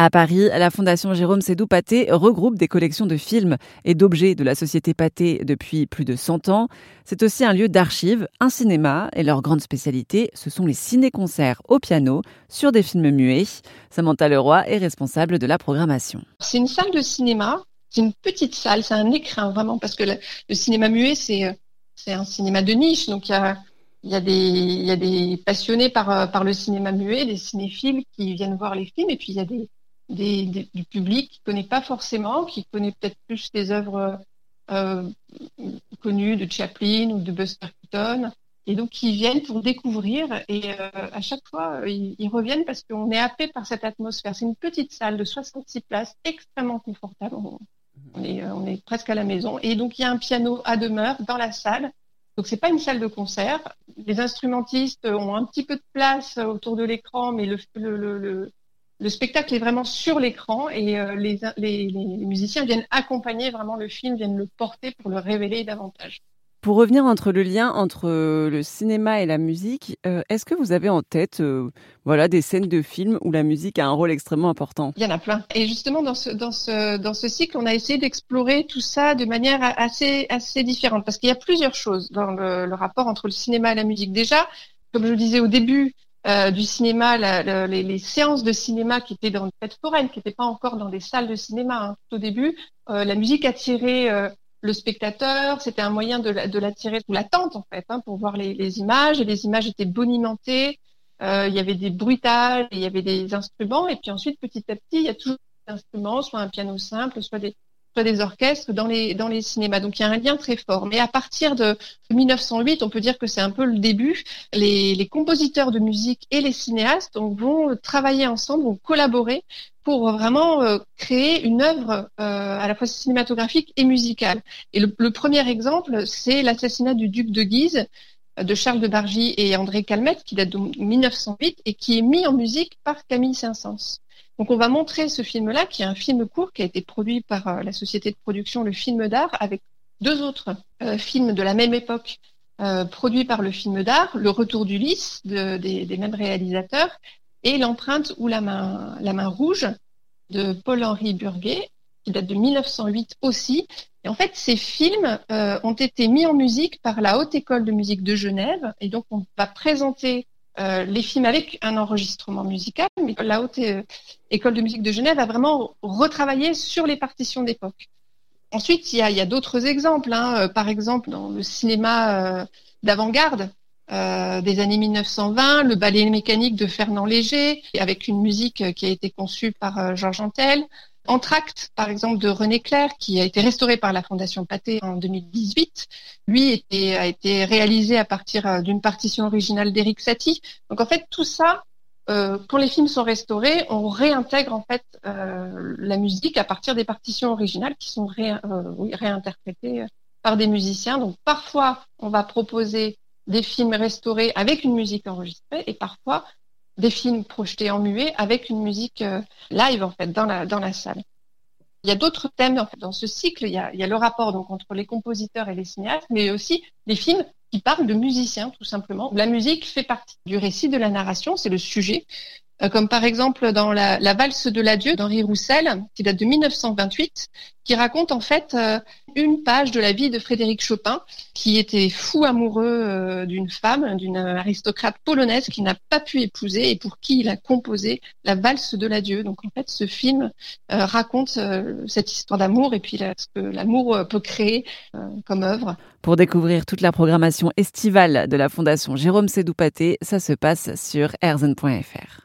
À Paris, la Fondation Jérôme Sédou Pathé regroupe des collections de films et d'objets de la société Pathé depuis plus de 100 ans. C'est aussi un lieu d'archives, un cinéma, et leur grande spécialité, ce sont les ciné-concerts au piano sur des films muets. Samantha Leroy est responsable de la programmation. C'est une salle de cinéma, c'est une petite salle, c'est un écrin vraiment, parce que le, cinéma muet, c'est, un cinéma de niche, donc il y a il y, a des, il y a des passionnés par, par le cinéma muet, des cinéphiles qui viennent voir les films, et puis il y a des, du public qui ne connaît pas forcément, qui connaît peut-être plus des œuvres euh, connues de Chaplin ou de Buster Keaton, et donc qui viennent pour découvrir. Et euh, à chaque fois, ils, ils reviennent parce qu'on est happé par cette atmosphère. C'est une petite salle de 66 places, extrêmement confortable. On est, presque à la maison. Et donc il y a un piano à demeure dans la salle. Donc c'est pas une salle de concert. Les instrumentistes ont un petit peu de place autour de l'écran, mais le spectacle est vraiment sur l'écran et euh, les, les, musiciens viennent accompagner vraiment le film, viennent le porter pour le révéler davantage. Pour revenir entre le lien entre euh, le cinéma et la musique, euh, est-ce que vous avez en tête voilà, des scènes de films où la musique a un rôle extrêmement important? Il y en a plein. Et justement, dans ce, dans ce, dans ce cycle, on a essayé d'explorer tout ça de manière assez, assez différente parce qu'il y a plusieurs choses dans le, le rapport entre le cinéma et la musique. Déjà, comme je le disais au début, euh, du cinéma, les, séances de cinéma qui étaient dans le fête foraine, qui n'étaient pas encore dans des salles de cinéma hein, tout au début, euh, la musique attirait euh, le spectateur, c'était un moyen de, l'attirer sous l'attente en fait, hein, pour voir les, images, et les images étaient bonimentées, il y avait des bruitages, il y avait des instruments, et puis ensuite petit à petit, il y a toujours des instruments, soit un piano simple, soit des, des orchestres dans les, cinémas. Donc il y a un lien très fort. Mais à partir de 1908, on peut dire que c'est un peu le début. Les, compositeurs de musique et les cinéastes vont travailler ensemble, vont collaborer pour vraiment euh, créer une œuvre euh, à la fois cinématographique et musicale. Et le premier exemple, c'est l'assassinat du duc de Guise de Charles de Bargy et André Calmette, qui date de 1908 et qui est mis en musique par Camille Saint-Saëns. Donc on va montrer ce film-là, qui est un film court qui a été produit par euh, la société de production Le Film d'Art, avec deux autres euh, films de la même époque euh, produits par le film d'art, Le Retour du Lys des, mêmes réalisateurs, et L'empreinte ou la main, la main rouge de Paul-Henri Burguet, qui date de 1908 aussi. Et en fait, ces films ont été mis en musique par la Haute École de musique de Genève, et donc on va présenter euh, les films avec un enregistrement musical, mais la Haute euh, École de musique de Genève a vraiment retravaillé sur les partitions d'époque. Ensuite, il y a, d'autres exemples. Hein. Euh, par exemple, dans le cinéma d'avant-garde des années 1920, le ballet mécanique de Fernand Léger, avec une musique qui a été conçue par Georges Antel. Entracte, par exemple, de René Clair, qui a été restauré par la Fondation Pathé en 2018. Lui a été réalisé à partir euh, d'une partition originale d'Éric Satie. Donc en fait, tout ça, euh, quand les films sont restaurés, on réintègre en fait euh, la musique à partir des partitions originales qui sont réinterprétées par des musiciens. Donc parfois, on va proposer des films restaurés avec une musique enregistrée et parfois des films projetés en muet avec une musique euh, live en fait dans la, dans la salle. Il y a d'autres thèmes dans ce cycle. Il y, a, le rapport donc entre les compositeurs et les cinéastes, mais aussi des films qui parlent de musiciens tout simplement. La musique fait partie du récit de la narration, c'est le sujet. Euh, comme par exemple dans la, la valse de l'adieu d'Henri Roussel, qui date de 1928, qui raconte en fait euh, une page de la vie de Frédéric Chopin, qui était fou amoureux euh, d'une femme, d'une aristocrate polonaise qu'il n'a pas pu épouser et pour qui il a composé la valse de l'adieu. Donc en fait, ce film raconte cette histoire d'amour et puis ce que l'amour peut créer comme œuvre. Pour découvrir toute la programmation estivale de la Fondation Jérôme Sédoupaté, ça se passe sur erzen.fr.